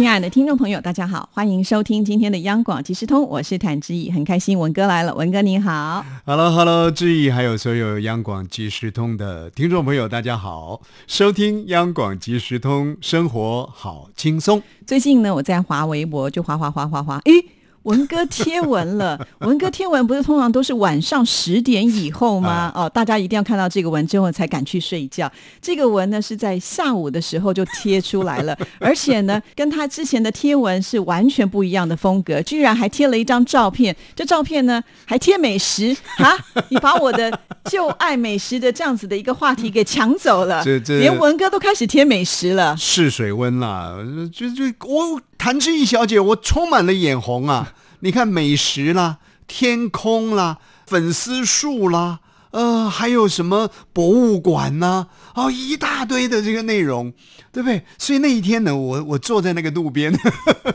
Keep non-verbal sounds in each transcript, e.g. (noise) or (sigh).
亲爱的听众朋友，大家好，欢迎收听今天的央广即时通，我是谭志毅，很开心文哥来了，文哥你好。Hello Hello，志毅还有所有央广即时通的听众朋友，大家好，收听央广即时通，生活好轻松。最近呢，我在华微博，就划划划划划，诶。文哥贴文了，(laughs) 文哥贴文不是通常都是晚上十点以后吗？哦，大家一定要看到这个文之后才敢去睡觉。这个文呢是在下午的时候就贴出来了，(laughs) 而且呢跟他之前的贴文是完全不一样的风格，居然还贴了一张照片。这照片呢还贴美食 (laughs) 啊！你把我的就爱美食的这样子的一个话题给抢走了，这这连文哥都开始贴美食了。试水温啦，就就我谭志毅小姐，我充满了眼红啊！(laughs) 你看美食啦，天空啦，粉丝数啦，呃，还有什么博物馆呐、哦，一大堆的这个内容，对不对？所以那一天呢，我我坐在那个路边，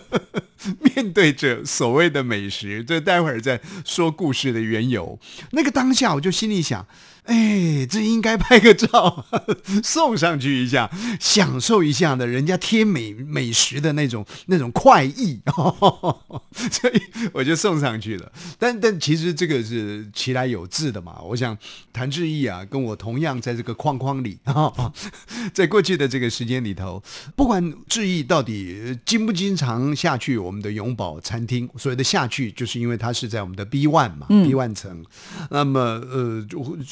(laughs) 面对着所谓的美食，这待会儿再说故事的缘由。那个当下，我就心里想。哎，这应该拍个照 (laughs) 送上去一下，享受一下的人家贴美美食的那种那种快意，(laughs) 所以我就送上去了。但但其实这个是其来有志的嘛。我想谭志毅啊，跟我同样在这个框框里啊，(laughs) 在过去的这个时间里头，不管志毅到底经不经常下去我们的永宝餐厅，所谓的下去，就是因为它是在我们的 B one 嘛、b one 层。那么呃，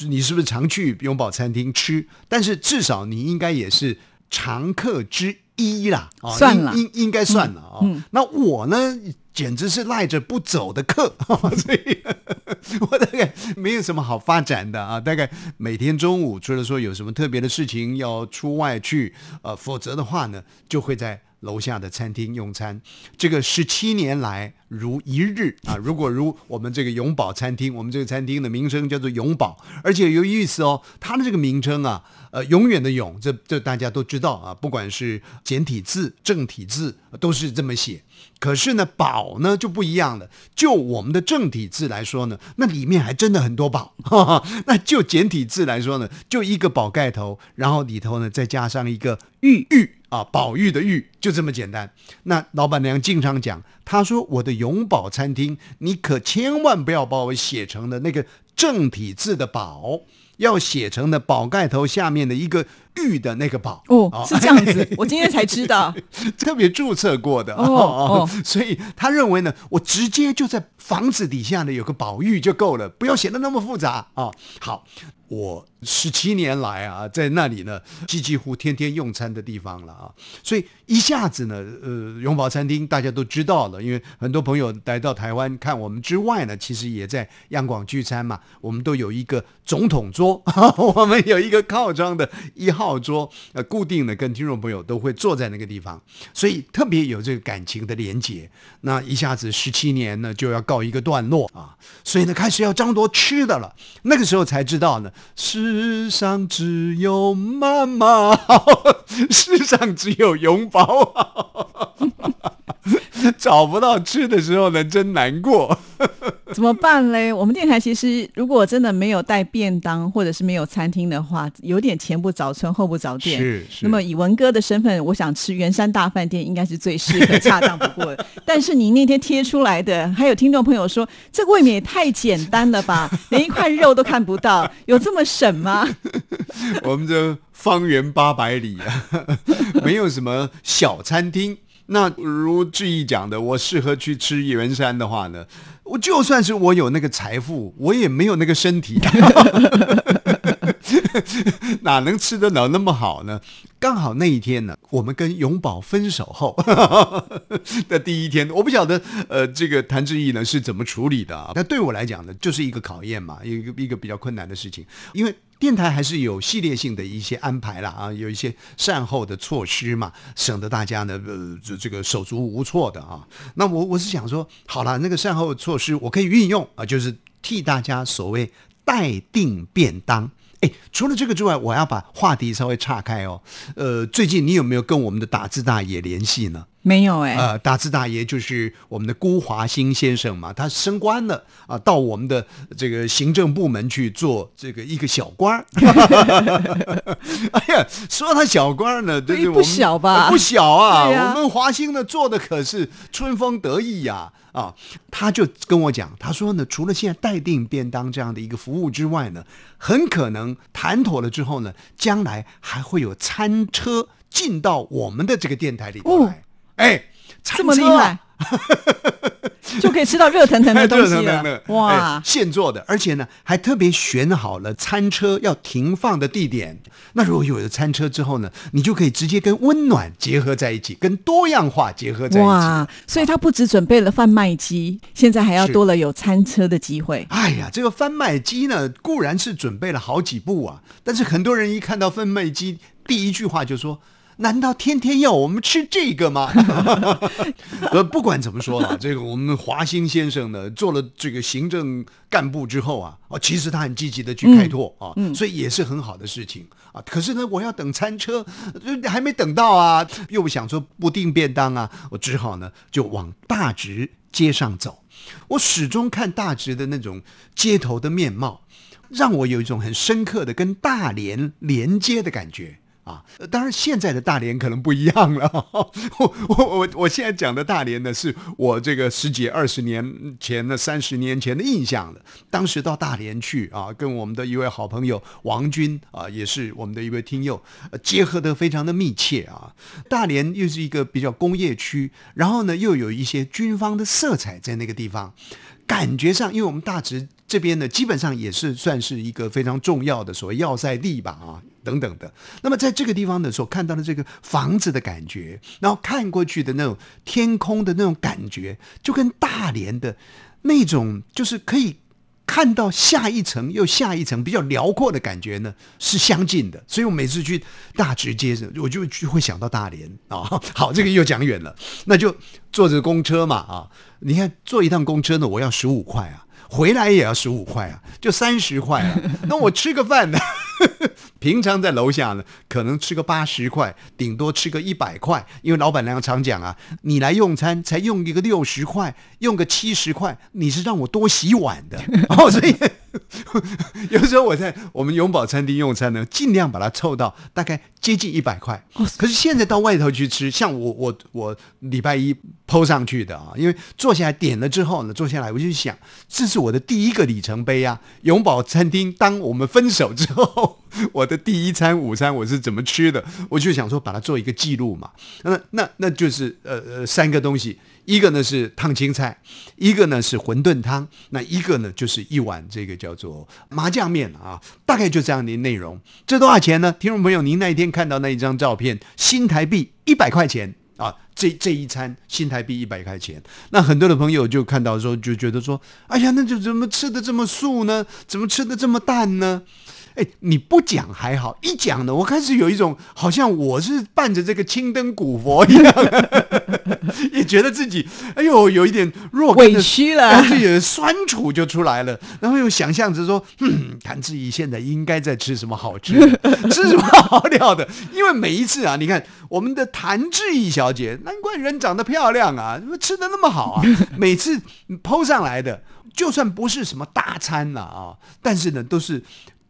你。是不是常去永宝餐厅吃？但是至少你应该也是常客之一啦，哦、算了，应应该算了啊、那我呢，简直是赖着不走的客，(laughs) 所以 (laughs) 我大概没有什么好发展的啊。大概每天中午，除了说有什么特别的事情要出外去，呃，否则的话呢，就会在楼下的餐厅用餐。这个十七年来。如一日啊！如果如我们这个永宝餐厅，我们这个餐厅的名称叫做永宝，而且有意思哦，它的这个名称啊，呃，永远的永，这这大家都知道啊，不管是简体字、正体字，都是这么写。可是呢，宝呢就不一样了。就我们的正体字来说呢，那里面还真的很多宝。哈 (laughs) 哈那就简体字来说呢，就一个宝盖头，然后里头呢再加上一个玉玉啊，宝玉的玉，就这么简单。那老板娘经常讲，她说我的永宝餐厅，你可千万不要把我写成的那个正体字的宝，要写成的宝盖头下面的一个玉的那个宝。哦，是这样子，(laughs) 我今天才知道，(laughs) 特别注册过的。哦哦，所以他认为呢，我直接就在房子底下呢有个宝玉就够了，不要写的那么复杂。啊。好，我十七年来啊，在那里呢，几几乎天天用餐的地方了。啊，所以一下子呢，呃，永宝餐厅大家都知道了，因为很多朋友来到台湾看我们之外呢，其实也在央广聚餐嘛，我们都有一个总统桌，(laughs) 我们有一个靠窗的一号桌，呃，固定的跟听众朋友都会坐在那个地方，所以特别有这个感情的连结。那一下子十七年呢，就要告一个段落啊，所以呢，开始要张罗吃的了。那个时候才知道呢，世上只有妈妈好，(laughs) 世上只有永宝好。(laughs) 找不到吃的时候呢，真难过。怎么办嘞？我们电台其实如果真的没有带便当，或者是没有餐厅的话，有点前不着村后不着店。是是。那么以文哥的身份，我想吃圆山大饭店应该是最适合、恰当不过的。(laughs) 但是你那天贴出来的，还有听众朋友说，这未免也太简单了吧？(laughs) 连一块肉都看不到，有这么省吗？(laughs) 我们这方圆八百里啊，没有什么小餐厅。那如志毅讲的，我适合去吃圆山的话呢，我就算是我有那个财富，我也没有那个身体，(laughs) 哪能吃得了那么好呢？刚好那一天呢，我们跟永宝分手后 (laughs) 的第一天，我不晓得呃，这个谭志毅呢是怎么处理的啊？那对我来讲呢，就是一个考验嘛，一个一个比较困难的事情，因为。电台还是有系列性的一些安排啦，啊，有一些善后的措施嘛，省得大家呢，呃，这这个手足无措的啊。那我我是想说，好了，那个善后措施我可以运用啊，就是替大家所谓待定便当。哎，除了这个之外，我要把话题稍微岔开哦。呃，最近你有没有跟我们的打字大爷联系呢？没有哎、呃，大字大爷就是我们的辜华兴先生嘛，他升官了啊，到我们的这个行政部门去做这个一个小官儿。(laughs) 哎呀，说他小官儿呢，这是我们哎不小吧呃不小啊，我们华兴呢做的可是春风得意呀啊他就跟我讲，他说呢，除了现在待定便当这样的一个服务之外呢，很可能谈妥了之后呢，将来还会有餐车进到我们的这个电台里头哦来。哎，餐这么厉车啊害，(laughs) 就可以吃到热腾腾的东西了，哇哎！现做的，而且呢还特别选好了餐车要停放的地点。那如果有了餐车之后呢，你就可以直接跟温暖结合在一起，跟多样化结合在一起。哇！所以他不只准备了贩卖机，现在还要多了有餐车的机会。哎呀，这个贩卖机呢，固然是准备了好几部啊，但是很多人一看到贩卖机，第一句话就说。难道天天要我们吃这个吗？(laughs) 呃，不管怎么说了，(laughs) 这个我们华兴先生呢，做了这个行政干部之后啊，哦，其实他很积极的去开拓、啊，所以也是很好的事情啊。可是呢，我要等餐车，呃还没等到啊，又不想说不订便当啊，我只好呢就往大直街上走。我始终看大直的那种街头的面貌，让我有一种很深刻的跟大连连接的感觉。啊，当然现在的大连可能不一样了。(laughs) 我我我我现在讲的大连呢，是我这个十几二十年前的三十年前的印象了。当时到大连去啊，跟我们的一位好朋友王军啊，也是我们的一位听友，结合的非常的密切啊。大连又是一个比较工业区，然后呢又有一些军方的色彩在那个地方。感觉上，因为我们大直这边呢，基本上也是算是一个非常重要的所谓要塞地吧，啊，等等的。那么在这个地方的时候，看到的这个房子的感觉，然后看过去的那种天空的那种感觉，就跟大连的那种就是可以。看到下一层又下一层比较辽阔的感觉呢，是相近的，所以我每次去大直街，我就就会想到大连啊。好，这个又讲远了，那就坐着公车嘛啊。你看坐一趟公车呢，我要十五块啊，回来也要十五块啊，就三十块啊。(laughs) 那我吃个饭呢？(laughs) 平常在楼下呢，可能吃个八十块，顶多吃个一百块，因为老板娘常讲啊，你来用餐才用一个六十块，用个七十块，你是让我多洗碗的，(laughs) 哦，所以有时候我在我们永宝餐厅用餐呢，尽量把它凑到大概接近一百块。可是现在到外头去吃，像我我我礼拜一抛上去的啊，因为坐下来点了之后呢，坐下来我就想，这是我的第一个里程碑啊！永宝餐厅，当我们分手之后，我的第一餐午餐我是怎么吃的，我就想说把它做一个记录嘛。那那那就是呃呃三个东西，一个呢是烫青菜，一个呢是馄饨汤，那一个呢就是一碗这个叫做麻酱面啊，大概就这样的内容。这多少钱呢？听众朋友，您那一天看到那一张照片，新台币一百块钱。啊，这这一餐新台币一百块钱，那很多的朋友就看到说，就觉得说，哎呀，那就怎么吃的这么素呢？怎么吃的这么淡呢？哎，你不讲还好，一讲呢，我开始有一种好像我是伴着这个青灯古佛一样，(laughs) 也觉得自己哎呦有一点若干委屈了然后就有酸楚就出来了，然后又想象着说，嗯，谭志毅现在应该在吃什么好吃的，吃什么好料的，因为每一次啊，你看我们的谭志毅小姐，难怪人长得漂亮啊，怎么吃的那么好啊，每次抛上来的，就算不是什么大餐了啊，但是呢，都是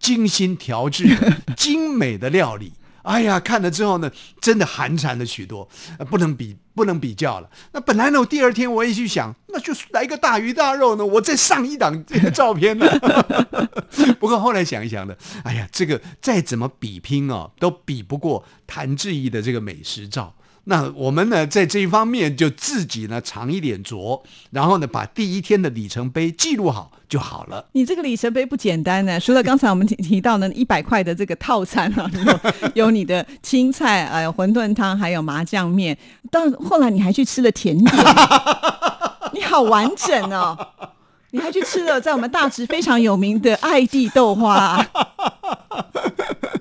精心调制的、(laughs) 精美的料理。哎呀，看了之后呢，真的寒蝉了许多，呃不能比，不能比较了。那本来呢，我第二天我也去想，那就来个大鱼大肉呢，我再上一档这个照片呢。(laughs) 不过后来想一想呢，哎呀，这个再怎么比拼哦，都比不过谭志毅的这个美食照。那我们呢，在这一方面就自己呢尝一点拙，然后呢，把第一天的里程碑记录好就好了。你这个里程碑不简单呢，除了刚才我们提提到呢一百块的这个套餐啊，有有你的青菜、呃馄饨汤，还有麻酱面，到后来你还去吃了甜点，(laughs) 你好完整哦。你还去吃了在我们大直非常有名的爱地豆花、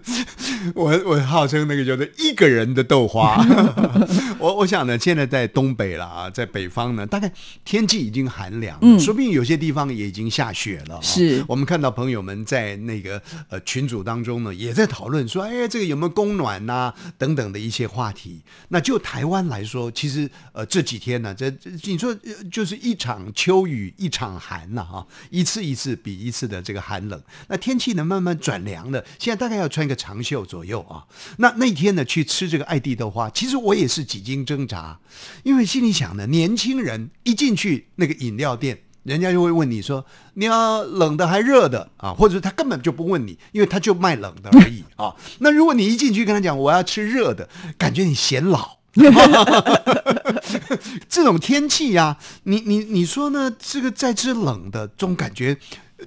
(laughs) 我 (laughs) 我号称那个叫做一个人的豆花。(laughs) 我我想呢，现在在东北了啊，在北方呢，大概天气已经寒凉，嗯，说不定有些地方也已经下雪了。是我们看到朋友们在那个呃群组当中呢，也在讨论说，哎，这个有没有供暖呐等等的一些话题。那就台湾来说，其实呃这几天呢，这这你说就是一场秋雨一场寒呐，哈，一次一次比一次的这个寒冷。那天气呢慢慢转凉了，现在大概要穿个长袖左右啊。那那天呢去吃这个爱地豆花，其实我也是几经挣扎，因为心里想呢，年轻人一进去那个饮料店，人家就会问你说你要冷的还热的啊，或者他根本就不问你，因为他就卖冷的而已啊。(laughs) 那如果你一进去跟他讲我要吃热的，感觉你显老。(laughs) (laughs) 这种天气呀，你你你说呢？这个再吃冷的，总感觉。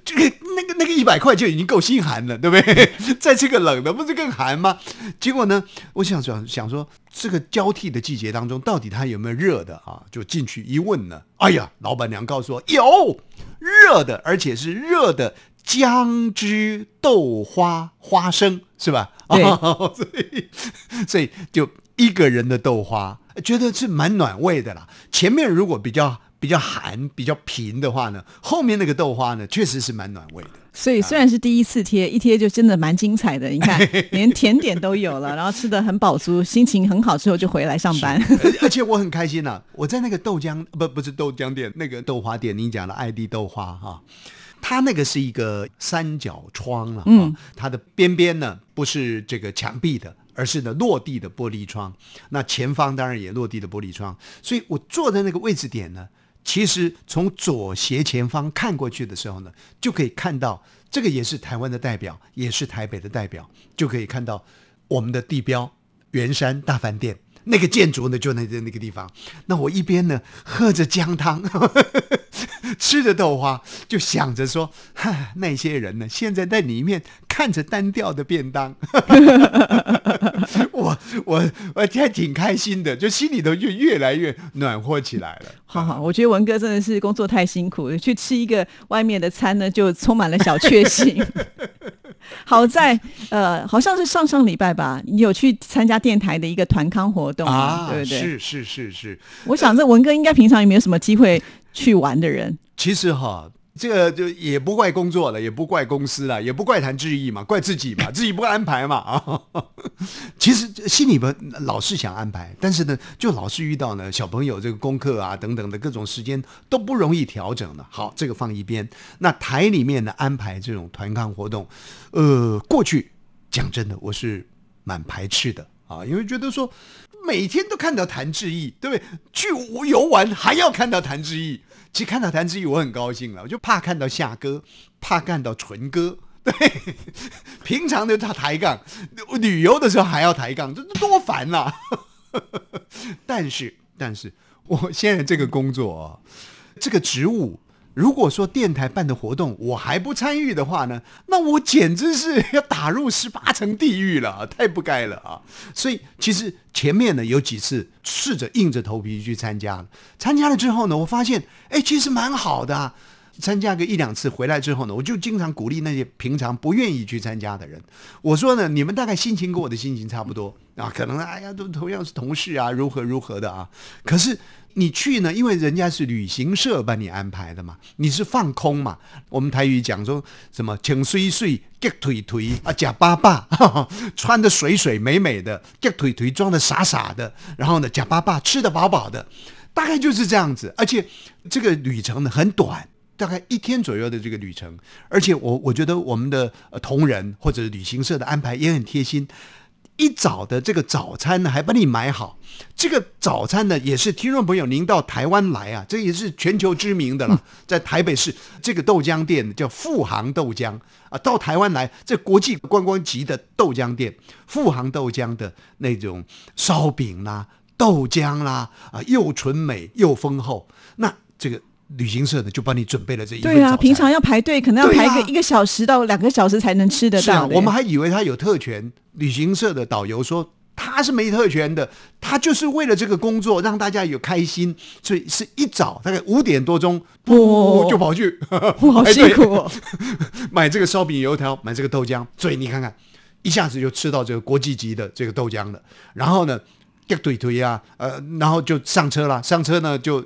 这个那个那个一百块就已经够心寒了，对不对？(laughs) 再吃个冷的，不是更寒吗？结果呢，我想想想说，这个交替的季节当中，到底它有没有热的啊？就进去一问呢，哎呀，老板娘告诉我有热的，而且是热的姜汁豆花花生，是吧？对，(laughs) 所以所以就一个人的豆花，觉得是蛮暖胃的啦。前面如果比较。比较寒、比较平的话呢，后面那个豆花呢，确实是蛮暖胃的。所以虽然是第一次贴，一贴就真的蛮精彩的。你看，(laughs) 连甜点都有了，然后吃的很饱足，心情很好，之后就回来上班。而且我很开心呐，我在那个豆浆不不是豆浆店，那个豆花店，你讲的爱地豆花哈，它那个是一个三角窗了，嗯，它的边边呢不是这个墙壁的。而是呢，落地的玻璃窗，那前方当然也落地的玻璃窗，所以我坐在那个位置点呢，其实从左斜前方看过去的时候呢，就可以看到这个也是台湾的代表，也是台北的代表，就可以看到我们的地标圆山大饭店那个建筑呢，就那在那个地方。那我一边呢喝着姜汤。(laughs) 吃着豆花，就想着说，(laughs) 那些人呢，现在在里面看着单调的便当，(laughs) (laughs) 我我我还挺开心的，就心里头就越来越暖和起来了。好好，我觉得文哥真的是工作太辛苦，去吃一个外面的餐呢，就充满了小确幸。(laughs) 好在呃，好像是上上礼拜吧，你有去参加电台的一个团康活动啊，对不对？是是是是，我想这文哥应该平常也没有什么机会。去玩的人，其实哈，这个就也不怪工作了，也不怪公司了，也不怪谭志毅嘛，怪自己嘛，(laughs) 自己不安排嘛啊。(laughs) 其实心里边老是想安排，但是呢，就老是遇到呢小朋友这个功课啊等等的各种时间都不容易调整的。好，这个放一边。那台里面的安排这种团康活动，呃，过去讲真的，我是蛮排斥的啊，因为觉得说每天都看到谭志毅，对不对？去游玩还要看到谭志毅。其实看到谭志毅，我很高兴了。我就怕看到夏哥，怕看到纯哥。(laughs) 对，平常的他抬杠，旅游的时候还要抬杠，这多烦呐！(laughs) 但是，但是我现在这个工作啊，这个职务。如果说电台办的活动我还不参与的话呢，那我简直是要打入十八层地狱了，太不该了啊！(laughs) 所以其实前面呢有几次试着硬着头皮去参加了，参加了之后呢，我发现哎，其实蛮好的啊。参加个一两次回来之后呢，我就经常鼓励那些平常不愿意去参加的人。我说呢，你们大概心情跟我的心情差不多啊，可能哎呀都同样是同事啊，如何如何的啊。可是你去呢，因为人家是旅行社帮你安排的嘛，你是放空嘛。我们台语讲说什么，请睡睡，夹腿腿啊，假巴巴，(laughs) 穿的水水美美的，夹腿腿装的傻傻的，然后呢，假巴巴吃的饱饱的，大概就是这样子。而且这个旅程呢很短。大概一天左右的这个旅程，而且我我觉得我们的同仁或者旅行社的安排也很贴心。一早的这个早餐呢，还帮你买好。这个早餐呢，也是听众朋友您到台湾来啊，这也是全球知名的了。在台北市这个豆浆店叫富航豆浆啊，到台湾来这国际观光级的豆浆店，富航豆浆的那种烧饼啦、豆浆啦啊，又纯美又丰厚。那这个。旅行社的就帮你准备了这一份对啊，平常要排队，可能要排个一个小时到两个小时才能吃得到。我们还以为他有特权，旅行社的导游说他是没特权的，他就是为了这个工作让大家有开心，所以是一早大概五点多钟，不就跑去，好辛苦，(laughs) 买这个烧饼油条，买这个豆浆，所以你看看。一下子就吃到这个国际级的这个豆浆了。然后呢，掉腿腿啊，呃，然后就上车了。上车呢，就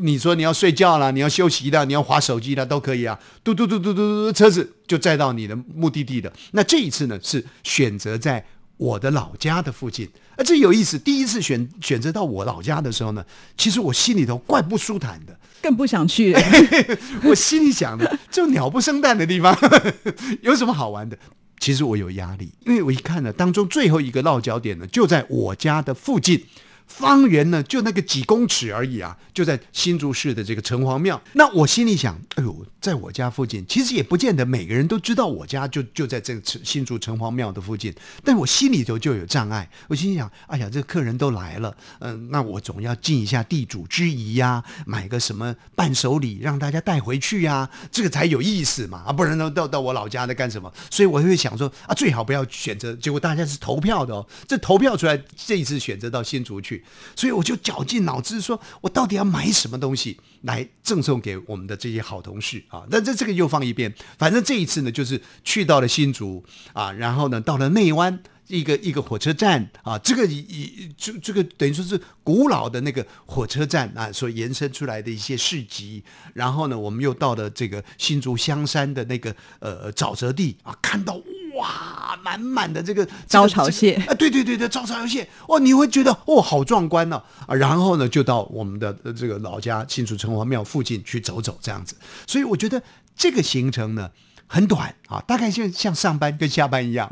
你说你要睡觉了，你要休息的，你要划手机的都可以啊。嘟嘟嘟嘟嘟嘟，车子就载到你的目的地的。那这一次呢，是选择在我的老家的附近。啊，这有意思。第一次选选择到我老家的时候呢，其实我心里头怪不舒坦的。更不想去。(laughs) 我心里想的，这种鸟不生蛋的地方 (laughs) 有什么好玩的？其实我有压力，因为我一看呢，当中最后一个落脚点呢，就在我家的附近。方圆呢，就那个几公尺而已啊，就在新竹市的这个城隍庙。那我心里想，哎呦，在我家附近，其实也不见得每个人都知道我家就就在这个新竹城隍庙的附近。但我心里头就有障碍，我心里想，哎呀，这客人都来了，嗯，那我总要尽一下地主之谊呀，买个什么伴手礼让大家带回去呀，这个才有意思嘛，啊，不然呢，到到我老家来干什么？所以我会想说，啊，最好不要选择。结果大家是投票的哦，这投票出来，这一次选择到新竹去。所以我就绞尽脑汁，说我到底要买什么东西来赠送给我们的这些好同事啊？那这这个又放一边，反正这一次呢，就是去到了新竹啊，然后呢，到了内湾一个一个火车站啊，这个以这这个等于说是古老的那个火车站啊，所延伸出来的一些市集。然后呢，我们又到了这个新竹香山的那个呃沼泽地啊，看到。哇，满满的这个招潮蟹啊，对对对对，招潮蟹哦，你会觉得哦，好壮观呢啊！然后呢，就到我们的这个老家新竹城隍庙附近去走走，这样子。所以我觉得这个行程呢。很短啊，大概像像上班跟下班一样，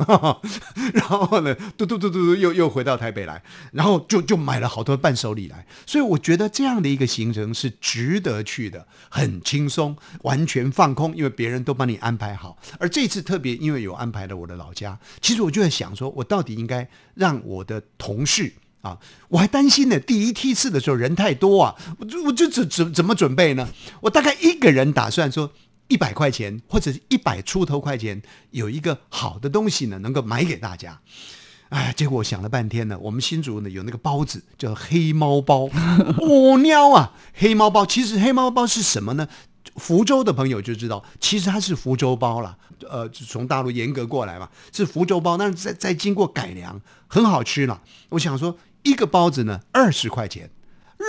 (laughs) 然后呢，嘟嘟嘟嘟嘟又又回到台北来，然后就就买了好多伴手礼来，所以我觉得这样的一个行程是值得去的，很轻松，完全放空，因为别人都帮你安排好。而这次特别因为有安排了我的老家，其实我就在想说，我到底应该让我的同事啊，我还担心呢，第一梯次的时候人太多啊，我就我就怎怎怎么准备呢？我大概一个人打算说。一百块钱或者一百出头块钱，有一个好的东西呢，能够买给大家。哎，结果我想了半天呢，我们新竹呢有那个包子叫黑猫包，(laughs) 哦喵啊，黑猫包。其实黑猫包是什么呢？福州的朋友就知道，其实它是福州包了。呃，从大陆严格过来嘛，是福州包，但是再再经过改良，很好吃了。我想说，一个包子呢二十块钱。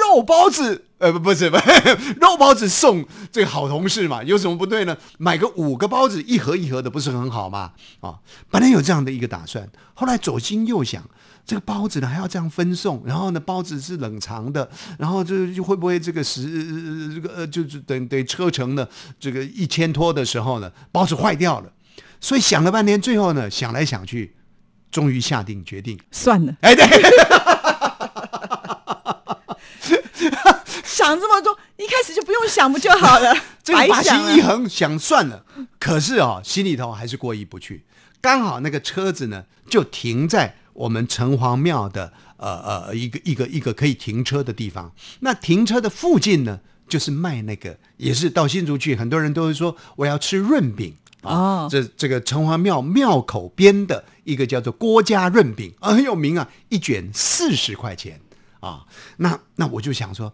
肉包子，呃，不，不是，不，(laughs) 肉包子送这个好同事嘛，有什么不对呢？买个五个包子，一盒一盒的，不是很好吗？啊，本来有这样的一个打算，后来左心右想，这个包子呢还要这样分送，然后呢，包子是冷藏的，然后就就会不会这个时这个呃，就是等等车程呢，这个一千托的时候呢，包子坏掉了，所以想了半天，最后呢，想来想去，终于下定决定，算了，哎，对。想这么多，一开始就不用想不就好了？(laughs) 这个把心一横，想算了。可是啊，心里头还是过意不去。刚好那个车子呢，就停在我们城隍庙的呃呃一个一个一个可以停车的地方。那停车的附近呢，就是卖那个，也是到新竹去，很多人都会说我要吃润饼啊。这这个城隍庙庙口边的一个叫做郭家润饼啊，很有名啊，一卷四十块钱啊。那那我就想说。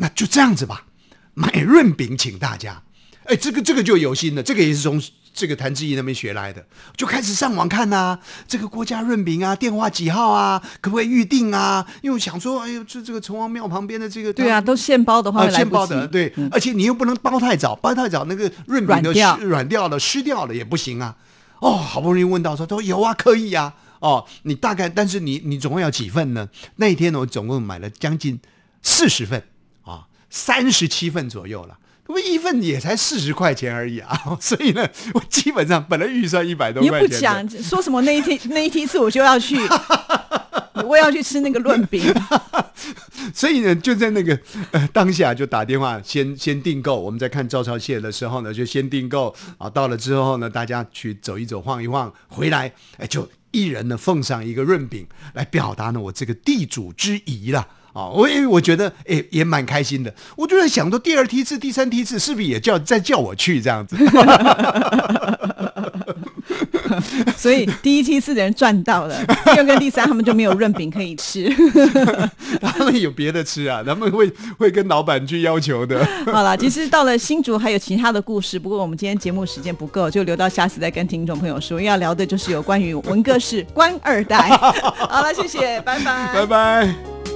那就这样子吧，买润饼请大家。哎，这个这个就有心了，这个也是从这个谭志毅那边学来的，就开始上网看呐，这个国家润饼啊，电话几号啊，可不可以预定啊？因为想说，哎呦，这这个城隍庙旁边的这个，对啊，都现包的话，现包的，对，而且你又不能包太早，包太早那个润饼都软掉了，湿掉了也不行啊。哦，好不容易问到说，都有啊，可以啊。哦，你大概，但是你你总共要几份呢？那一天呢，我总共买了将近四十份。三十七份左右了，不一份也才四十块钱而已啊！(laughs) 所以呢，我基本上本来预算一百多块钱，你不讲说什么那一天 (laughs) 那一梯次我就要去，(laughs) 我也要去吃那个润饼。所以呢，就在那个呃当下就打电话先先订购。我们在看赵朝蟹的时候呢，就先订购啊。到了之后呢，大家去走一走、晃一晃，回来哎，就一人呢奉上一个润饼，来表达呢我这个地主之谊了。啊，我也我觉得，哎，也蛮开心的。我就在想说，第二梯次、第三梯次是不是也叫再叫我去这样子？(laughs) 所以第一、梯次的人赚到了，第二跟第三他们就没有润饼可以吃。(laughs) 他们有别的吃啊，他们会会跟老板去要求的。好了，其实到了新竹还有其他的故事，不过我们今天节目时间不够，就留到下次再跟听众朋友说。因为要聊的就是有关于文哥是官二代。(laughs) 好了，谢谢，拜拜，拜拜。